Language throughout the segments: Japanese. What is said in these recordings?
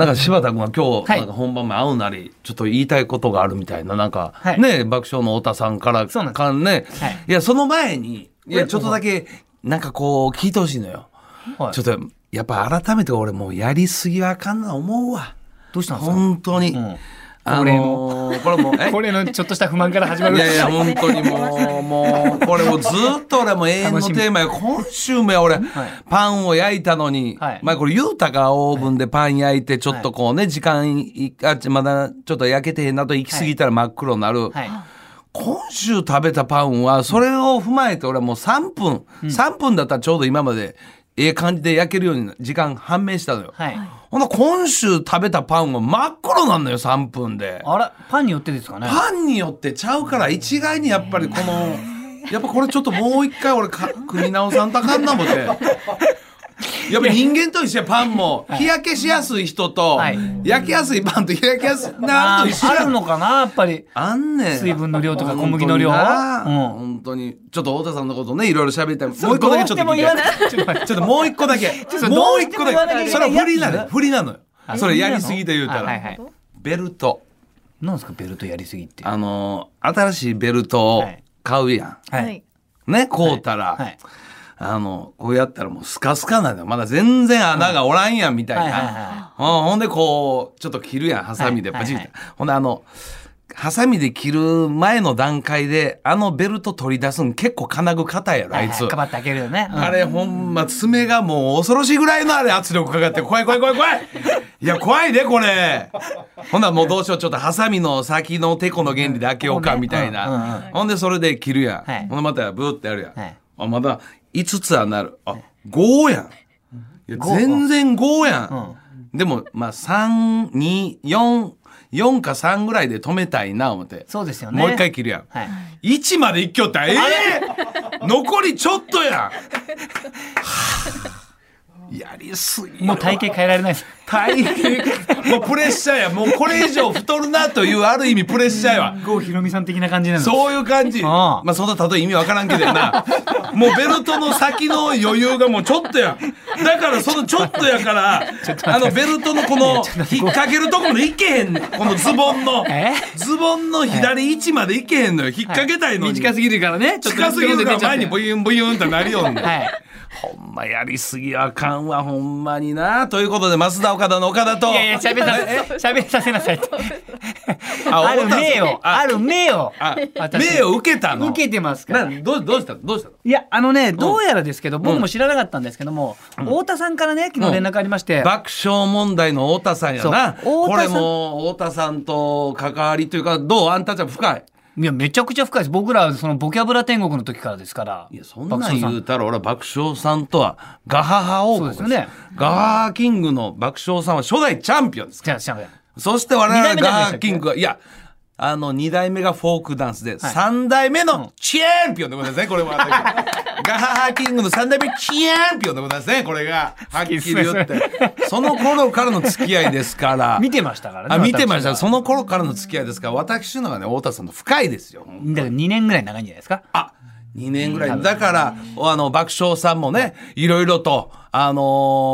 なんか柴田君は今日、はい。なんか本番前会うなり、ちょっと言いたいことがあるみたいな、なんか、はい。ね、爆笑の太田さんから、そうなんね、はい。いや、その前に、いや、えちょっとだけ、なんかこう、聞いてほしいのよ。はい。ちょっと、やっぱ改めて俺もうやりすぎはあかんな思うわ。どうしたんですか？本当に。んあのーこれもこれのちょっとした不満から始まる。いやいや、本当にもう、もう、これもうずっと俺も永遠のテーマよ。今週もや俺、パンを焼いたのに、はい。まあこれ言うたかオーブンでパン焼いて、ちょっとこうね、時間い、あ、まだちょっと焼けてへんなと行き過ぎたら真っ黒になる。はい。今週食べたパンは、それを踏まえて俺はもう3分、3分だったらちょうど今まで、ええ感じで焼けるように時間判明したのよ。はいほんな今週食べたパンは真っ黒なんのよ、3分で。あらパンによってですかねパンによってちゃうから一概にやっぱりこのやっぱこれちょっともう一回俺か組み直さんとあかんな思って。やっぱ人間と一緒やパンも。日焼けしやすい人とはい。焼きやすいパンと日焼けやすいなあと一緒や。あるのかなやっぱり。あんねん。水分の量とか小麦の量本当うん。本当に。ちょっと太田さんのことねいろいろ喋りたい。もう一個だけちょっと聞いて。ちょっともう一個だけ。もう一個だけ。それは振りなのよ。やつ振りなのよ。あそれやりすぎと言うたら。あはいはい。ベルト。なんですかベルトやりすぎって。あの新しいベルトをはい。買うやん、ははい。い。ね、こうたら、はいあの、こうやったらもうスカスカなのよ。まだ全然穴がおらんやん、みたいはいはいな。はうんほんで、こう、ちょっと切るやん、ハサミではいパチッてはいは。ほんで、あの、ハサミで切る前の段階で、あのベルト取り出すん結構金具硬いやろ、あいつ。かばって開けるよね。うん。あれほんま爪がもう恐ろしいぐらいのあれ圧力かかって怖い怖い怖い怖い。いや怖いねこれ。ほんならもうどうしようちょっとハサミの先のテコの原理で開けようかみたいな。ほんでそれで切るやん、はい。ほんでまたブーってやるやん、はい。あまだ5つはなる。あ5やん。いや5全然5やん、でもまあ324 4か3ぐらいで止めたいな思って。そうですよね。もう一回切るやん、はい。1まで一挙ったええ！残りちょっとやん。はあ。やりすぎもう体型変えられないです大変。もうプレッシャーや。もうこれ以上太るなというある意味プレッシャーやわ。郷ひろみさん的な感じなのそういう感じ。まあそんな例え意味わからんけどやな。もうベルトの先の余裕がもうちょっとや。だからそのちょっとやからあのベルトのこの引っ掛けるとこまでいけへん。ねんこのズボンのえ？ズボンの左位置までいけへんのよ。引っ掛けたいのに。短すぎるからね。近すぎるから前に出ブユンブユンってなるように、はい。ほんまやりすぎあかんわほんまにな。ということで増田岡田の岡田と。いやいや喋らせ喋らせなさいってあある名をあある名を名を受けたの？受けてますから。などうどうしたの？どうしたの？いやあのねどうやらですけど僕も知らなかったんですけども太田さんからね昨日連絡ありまして。爆笑問題の太田さんやな。これも太田さんと関わりというかどう？あんたちゃん深いいやめちゃくちゃ深いです。僕らはそのボキャブラ天国の時からですから。いやそんなん。言うたら俺は爆笑さんとはガハハ王国そうですよね。ガハハキングの爆笑さんは初代チャンピオンですじゃあじゃあそして我々ガないでしたっけ？ハキングは、いや、あの、二代目がフォークダンスで、三代目のチャンピオンでございますね、これは。ガハハキングの三代目チャンピオンでございますね、これが。はっきり言って。その頃からの付き合いですから。見てましたからねあ、見てました。その頃からの付き合いですから、私のがね、太田さんの深いですよ。だから2年ぐらい長いんじゃないですか？あ2年ぐらい。だから、あの、爆笑さんもね、いろいろと、あの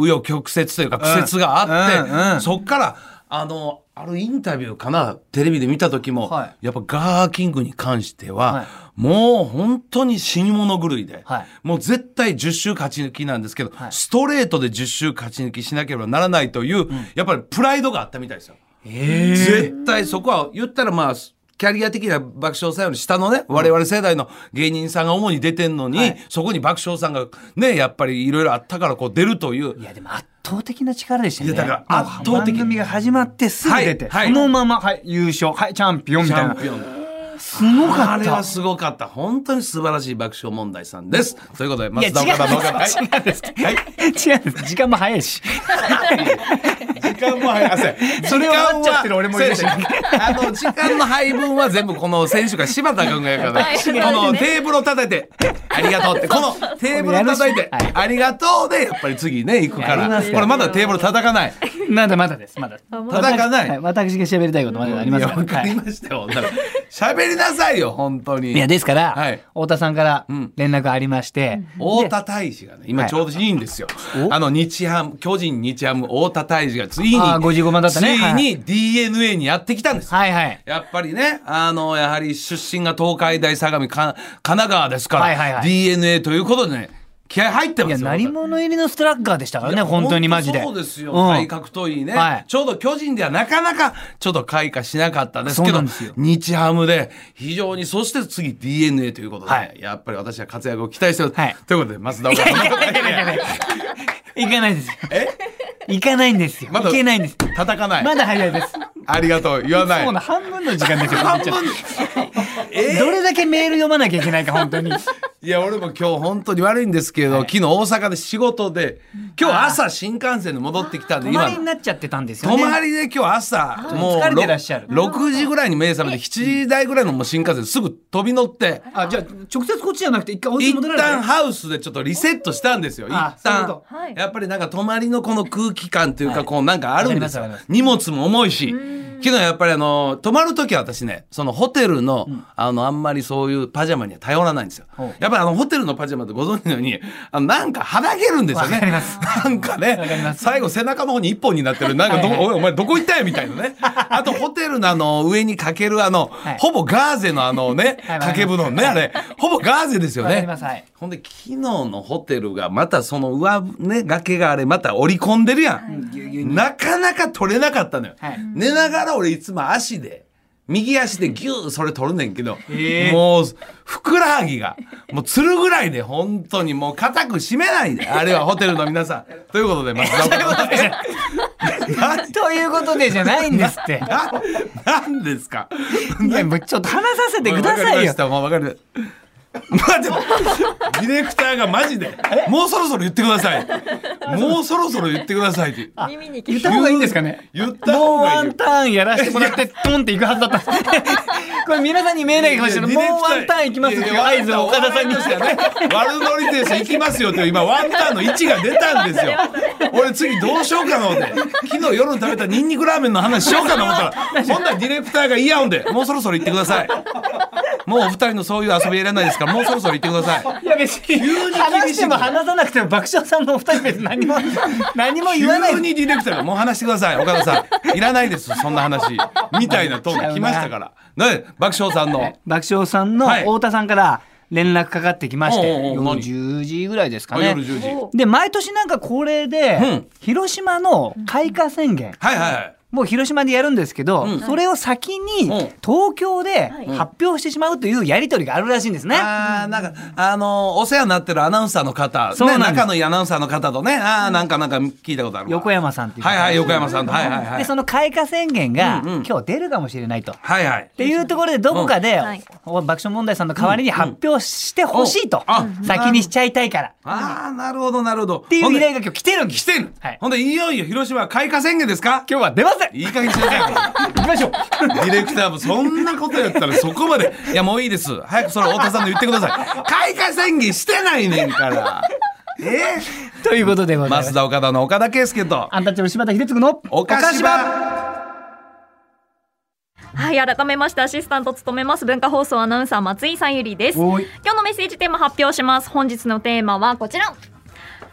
ー、紆余曲折というか苦節があって、そっから、あの、あるインタビューかな、テレビで見た時も、はい。やっぱガーキングに関しては、はい。もう本当に死に物狂いで、はい。もう絶対10周勝ち抜きなんですけど、はい。ストレートで10周勝ち抜きしなければならないという、やっぱりプライドがあったみたいですよ。絶対そこは言ったらまあキャリア的な爆笑さんより下のね、我々世代の芸人さんが主に出てんのに、はい。そこに爆笑さんがねやっぱりいろいろあったからこう出るという。いやでも圧倒的な力でしたよね。いやだから圧倒的。番組が始まってすぐ出て、はい。はい。そのまま、はい、優勝。はいチャンピオンみチたいな。ャンピオン。すごかった。あれはすごかった。本当に素晴らしい爆笑問題さんです。ということで、松田岡田の岡田。はい違うんです。はい。違うんです。時間も早いし 時間も早 い。それは終わってる俺もいるしあの、時間の配分は全部この選手が柴田君がやるから、はい。このテーブルを叩いて、ありがとうって、このテーブルを叩いて、はい。ありがとうで、やっぱり次ね、行くから。これまだテーブル叩かない。まだまだですまだ。叩かない。は私が喋りたいことまだあります。わかりはいましたよ。喋りなさいよ、本当に。いやですから、はい。太田さんからん。連絡ありまして、太田大使がね、今ちょうどいいんですよ。あの、日ハム、巨人日ハム、太田大使がいいに、あー55番だったね。ついに DNA にやってきたんです。はいはい。やっぱりね、あの、やはり出身が東海大相模か神奈川ですから、はいはいはい。DNA ということでね、気合入ってますよ。いや鳴り物入りのストラッガーでしたからね本当にマジで。そうですよ。うん。体格といいね、はい。ちょうど巨人ではなかなかちょっと開花しなかったですけど日ハムで非常に、そして次 DNA ということで、はい。やっぱり私は活躍を期待してます。はい。ということで、増田岡田行かないですよえ行かないんですよ。まだ行けないんです。叩かない。まだ早いですありがとう。言わない。もうの半分の時間ですよ半分。えどれだけメール読まなきゃいけないか本当に。いや、俺も今日本当に悪いんですけど、昨日大阪で仕事で、今日朝新幹線で戻ってきたんで、今泊まり、になっちゃってたんですよね。泊まりで今日朝、もう疲れてらっしゃる。ろ6時ぐらいに目覚めて、7時台ぐらいのもう新幹線すぐ飛び乗って、あじゃあ直接こっちじゃなくて一回お家一戻られ旦ハウスでちょっとリセットしたんですよ。一旦。やっぱりなんか泊まりのこの空気感というか、こうなんかあるんですよ。荷物も重いし。昨日やっぱりあの、泊まるときは私ね、そのホテルの、あの、あんまりそういうパジャマには頼らないんですよ。やっぱりあの、ホテルのパジャマってご存知のように、あの、なんかはだけるんですよね。わかりますなんかね最後背中の方に一本になってる。なんかど、はいはいお前どこ行ったよみたいなね。あとホテルのあの、上にかけるあの、はいほぼガーゼのあのね、掛け布団ね、あれ。ほぼガーゼですよね。ほんで昨日のホテルがまたその上ね崖があれまた折り込んでるやん、なかなか取れなかったのよ、はい。寝ながら俺いつも足で右足でギューそれ取るねんけど、え。ーもうふくらはぎがもうつるぐらいで本当にもう固く締めないであれはホテルの皆さん。ということで松田岡田なということでじゃないんですって。ななんですか？いやもうちょっと話させてくださいよ。わかりました。もうわかりまあちょっとディレクターがマジで。もうそろそろ言ってください。もうそろそろ言ってくださいって。耳に聞言った方がいいんですかね？言ったもう方がいいワンターンやらせてもらってトンっていくはずだったんです。これ皆さんに見えないかもしれない。もうワンターンいきますっていう合図を岡田さんにいやいやね悪ノリです行きますよって今ワンターンの位置が出たんですよ俺次どうしようかな思って昨日夜食べたニンニクラーメンの話しようかな思ったらそんなディレクターが嫌うんでもうそろそろ行ってくださいもうお二人のそういう遊びやらないですか？らもうそろそろ行ってください。いや別にに話しても話さなくても爆笑さんのお二人別に何も 何も言わない。急にディレクターがもう話してください。岡田さんいらないです。そんな話。みたいなトーン来ましたから。ね爆笑さんの。爆笑さんのはい。太田さんから連絡かかってきまして、夜何？10時ぐらいですかね。あ夜10時。で毎年なんか恒例で、うん。広島の開花宣言、はいはいはいもう広島でやるんですけど、うん。それを先にうん。東京ではい発表してしまうというやり取りがあるらしいんですね。あーなんかあのお世話になってるアナウンサーの方そうなんです。ね仲のいいアナウンサーの方とねあーなんかなんか聞いたことあるわ。横山さんっていう方。はいはい横山さんと。はいはいはい。でその開花宣言が、うんうん。今日出るかもしれないと。っはいはい。ていうところでどこかで、うん。はい。爆笑問題さんの代わりに発表してほしいと、うん。あ先にしちゃいたいから。っああなるほどなるほど。っていう依頼が今日来てるんです。来てんはい。ほんでいよいよ広島開花宣言ですか？今日は出ませんい。い加減にしてください。行きましょう。ディレクターもそんなことやったらそこまで。いやもういいです。早くそれ太田さんの言ってください。開花宣言してないねんから。え？ということでごー、ざいます。増田岡田の岡田圭佑と。アンタッチャブル柴田秀嗣のおかしばはい改めましてアシスタントを務めます文化放送アナウンサー松井さゆりです。今日のメッセージテーマ発表します。本日のテーマはこちら。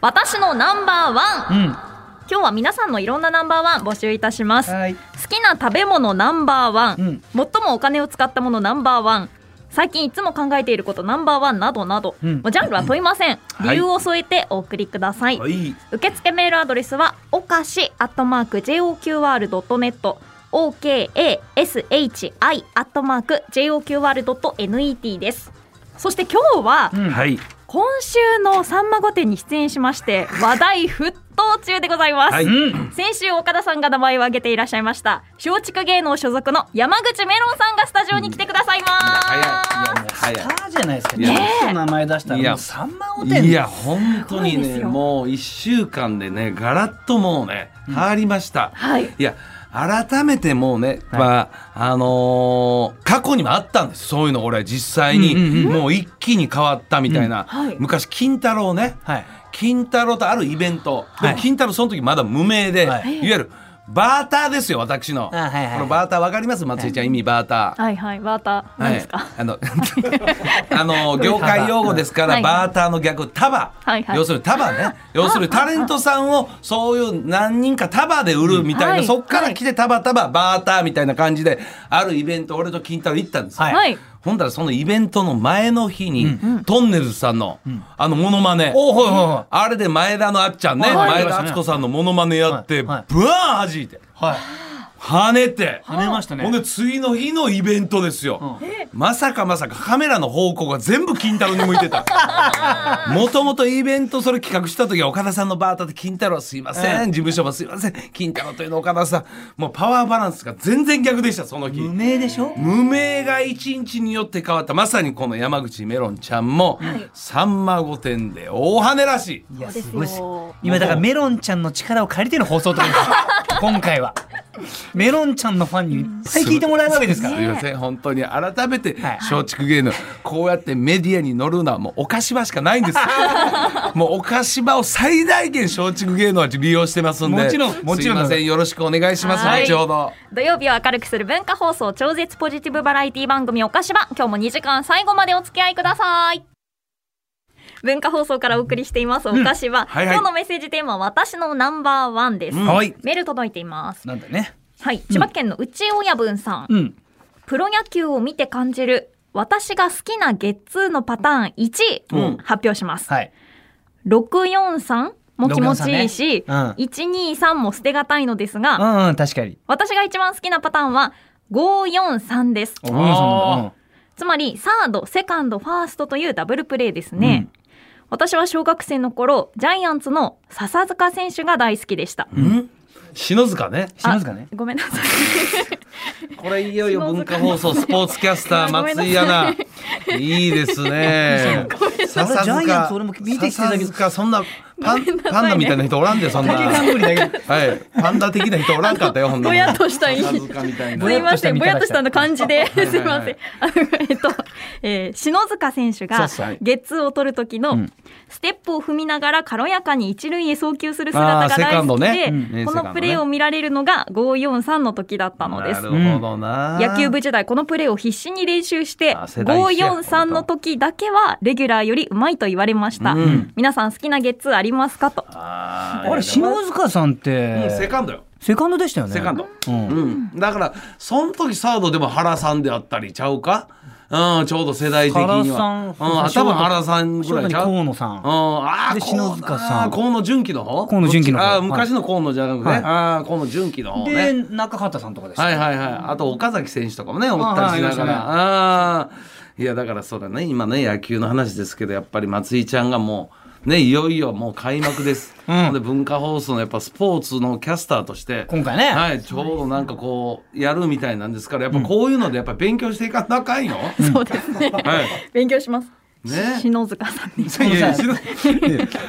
私のナンバーワン。うん今日は皆さんのいろんなナンバーワン募集いたします。はい。好きな食べ物ナンバーワン、うん。最もお金を使ったものナンバーワン。最近いつも考えていることナンバーワンなどなど、うん。もうジャンルは問いません、はい。理由を添えてお送りください、はい。受付メールアドレスはおかしアットマーク JOQR.net OKASHI アットマーク JOQR.net です。そして今日はうん。はい今週のさんま御殿に出演しまして話題沸騰中でございます、はい。うん先週岡田さんが名前を挙げていらっしゃいました松竹芸能所属の山口メロンさんがスタジオに来てくださいます、早い。いやもうス早い。ターじゃないですか。いやねえ名前出したらさんま御殿いや本当にねもう1週間でねガラッともうね変わりました、はい。いや改めてもうね、はい。まああのー過去にもあったんです。そういうの俺実際に、もう一気に変わったみたいな、うん。はい。昔金太郎ね。はい。金太郎とあるイベント、で金太郎その時まだ無名で、はい。い、わゆるバーターですよ私の、あはいはいはい。このバーターわかります？松井ちゃん意味バーター、はい。はいバーター。何ですか、あの あの業界用語ですから、はい。バーターの逆束、はいはい。要するに束ね。要するにタレントさんをそういう何人か束で売るみたいな、はい。そっから来て束束バーターみたいな感じであるイベント俺と金太郎行ったんですよ、はい。はいほんだらそのイベントの前の日に、トンネルズさんの、あのモノマネ、あれで前田のあっちゃんね、はい。前田敦子さんのモノマネやって、ブワーン弾いて。はい跳ねて。跳ねましたね。ほんで次の日のイベントですよ、まさかまさかカメラの方向が全部金太郎に向いてた。もともとイベントそれ企画した時は岡田さんのバーターで金太郎すいません、うん。事務所もすいません。金太郎というの岡田さん。もうパワーバランスが全然逆でしたその日。無名でしょ？無名が一日によって変わった。まさにこの山口メロンちゃんも「さんま御殿」で大跳ねらしい。いやすすごい今だからメロンちゃんの力を借りての放送とかです。今回はメロンちゃんのファンにいっぱい聞いてもらえるわけですから。すいません。本当に改めてはい。松竹芸能こうやってメディアに乗るのはもうお菓子場しかないんです もうお菓子場を最大限松竹芸能は利用してますんで。もちろんもちろんす。いません。よろしくお願いします。はい。後ほど。土曜日を明るくする文化放送超絶ポジティブバラエティ番組おかしば。今日も2時間最後までお付き合いください文化放送からお送りしていますおかしば、はいはい。今日のメッセージテーマは私のナンバーワンです、うん。はい。メール届いています。なんだね。はい。千葉県の内親分さん、うん。プロ野球を見て感じる私が好きなゲッツーのパターン1位、うん。発表します、はい。643も気持ちいいし、643ね。123も捨てがたいのですが、うんうん確かに。私が一番好きなパターンは543です。つまり、サード、セカンド、ファーストというダブルプレーですね。私は小学生の頃、ジャイアンツの笹塚選手が大好きでした。ん。篠塚ね。篠塚ね。あごめんなさい。これいよいよ文化放送スポーツキャスター 松井アナ。いいですね。笹ジャイアンツ俺も見てきてたけど。笹塚そんなパンパンダみたいな人おらんでそんな。はい。パンダ的な人おらんかったよほんぼやっとしたい。い笹塚みたいな。すいません、ぼぼやっとしたの感じで、すいません。あのえっと、えー篠塚選手がゲッツーを取る時のうん。ステップを踏みながら軽やかに一塁へ送球する姿が大好きで、ね。うん。このプレーを見られるのが543の時だったのです。な。るほどな、野球部時代このプレーを必死に練習してあ世代一や543の時だけはレギュラーよりうまいと言われました、うん。皆さん好きなゲッツーありますかと。あーあれ篠塚さんっうんてセカンドよ。セカンドでしたよね。セカンド、うん。うん、だからその時サードでも原さんであったりちゃうか、うん、ちょうど世代的には。原さんうん、多分原さんぐらいちゃう？河野さん。うん、ああで篠塚さん。河野純喜の方？河野純喜の方。あー昔の河野じゃなくて、はい。ああ河野純喜の方でね中畑さんとかでした。はいはいはい。あと岡崎選手とかもねおったりしながら。ああー。いやだからそうだね。今ね野球の話ですけどやっぱり松井ちゃんがもうねいよいよもう開幕です、うん。で文化放送のやっぱスポーツのキャスターとして今回ね。はい、ちょうどなんかこうやるみたいなんですからやっぱこういうのでやっぱ勉強していかなあかんよ。そうですね。はい。勉強します、ね。篠塚さんに。いやいやしの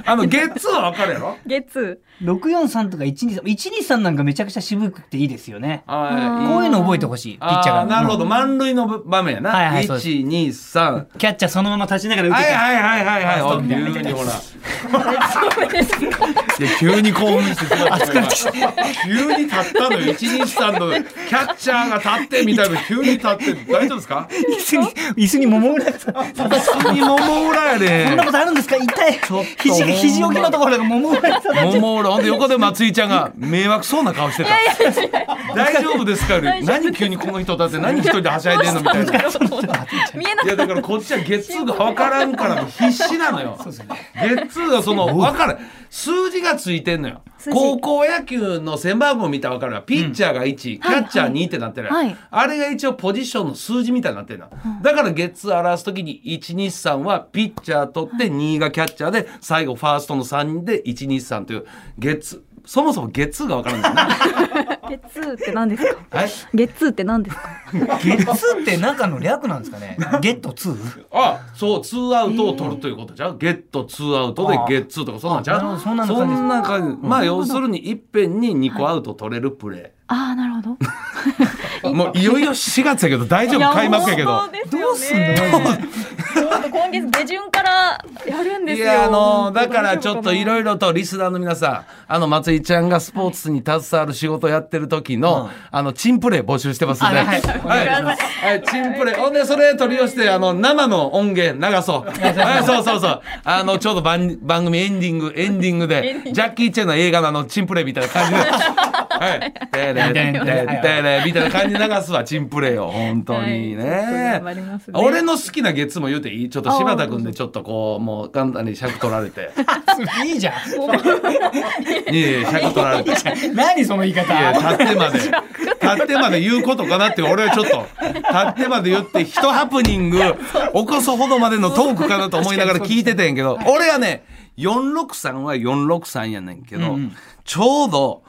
あのゲッツーはわかるやろ？ゲッツ643とか123 123なんかめちゃくちゃ渋くていいですよね。はいこういうの覚えてほしいピッチャーが。なるほど満塁の場面やな。はいはいそうです。一二三。キャッチャーそのまま立ちながら打てて。はいはいはいはいはい。急にほら。急に興奮してしまった。急に立ったのよ。一二三の。キャッチャーが立ってみたいな。急に立って。大丈夫ですか？椅子に椅子に桃浦がさ普通に桃裏やで。そんなことあるんですか？痛い。と。肘肘置きのところが桃浦がさ桃裏ほんで横で松井ちゃんが迷惑そうな顔してた。大丈夫ですか？何急にこの人だって何一人ではしゃいでんのみたいな。ー見えないやだからこっちはゲッツーが分からんから必死なのよ。そうですよね。ゲッツーがその分からん数字がついてんのよ。高校野球の背番号見たら分かるわ。ピッチャーが1、キャッチャー2ってなってる、はい。あれが一応ポジションの数字みたいになってるの、だからゲッツー表す時に123はピッチャー取って2がキャッチャーで最後ファーストの3人で123というゲッツーそもそもゲッツーが分からんだよなゲッツーって何ですか？はいゲッツーって何ですか？ゲッツーって中の略なんですかね。ゲットツー？あそうツーアウトを取るということじゃう、ゲットツーアウトでゲッツーとかそんなんじゃそんな感じです。そんな感じ。まあ要するにいっぺんに2個アウト取れるプレああなるほど。ー、もういよいよ4月やけど大丈夫。開幕やけど。どうすんの？今月下旬からやるんですよ。いやあのだからちょっといろいいろとリスナーの皆さんあの松井ちゃんがスポーツに携わる仕事やってる時の、あのチンプレー募集してますんで、あはいはい。はい。チンプレー。ほんでそれ取り寄せてあの生の音源流そう。はいそうそうそう。あのちょうど番番組エンディングエンディングで ジャッキー・チェンの映画のあのチンプレーみたいな感じではい。てれてれてれみたいな感じで流すわチンプレーを。本当にね,、俺の好きな月も言うていい？ちょっと柴田君でちょっとこうもう簡単に尺取られて。いいじゃん。いやいや尺取られて。何その言い方？いや立ってまで。立ってまで言うことかなって俺はちょっと。立ってまで言って一ハプニング起こすほどまでのトークかなと思いながら聞いててんけど。俺はね463は463やねんけど、ちょうど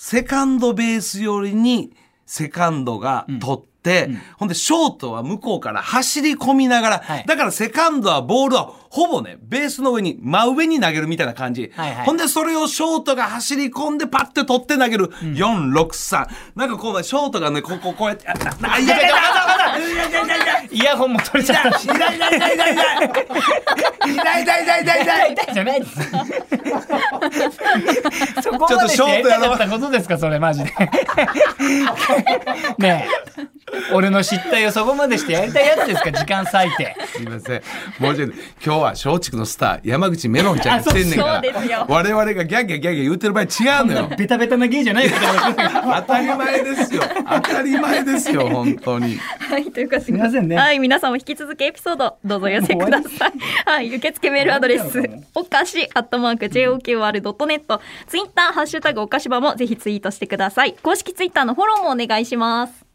セカンドベース寄りにセカンドが取って、ほんでショートは向こうから走り込みながら、はい。だからセカンドはボールはほぼねベースの上に真上に投げるみたいな感じ、はいはい。ほんでそれをショートが走り込んでパッて取って投げる。463、なんかこうショートがねこここうやってあああいやいやいやいやいやいやいやイヤホンも取れちゃったし痛い痛い痛い痛い痛い痛い痛い痛い痛い痛い痛い痛いじゃないですそこまでしてやりたかったことですかそれマジでねえ俺の失態をそこまでしてやりたいやつですか？時間割いてすいません。もうちょっと今日は松竹のスター山口メロンちゃんが来てんねんかあそうそうですよら。我々がギャッギャッギャッギャ言ってる場合違うのよ。ベタベタな芸じゃないから当たり前ですよ。当たり前ですよ本当に。はい、ということですみませんねはい、皆さんも引き続きエピソードどうぞお寄せください。はい、受付メールアドレス、おかし、アットマーク、JOQR.net、ツイッター、ハッシュタグおかしばもぜひツイートしてください。公式ツイッターのフォローもお願いします。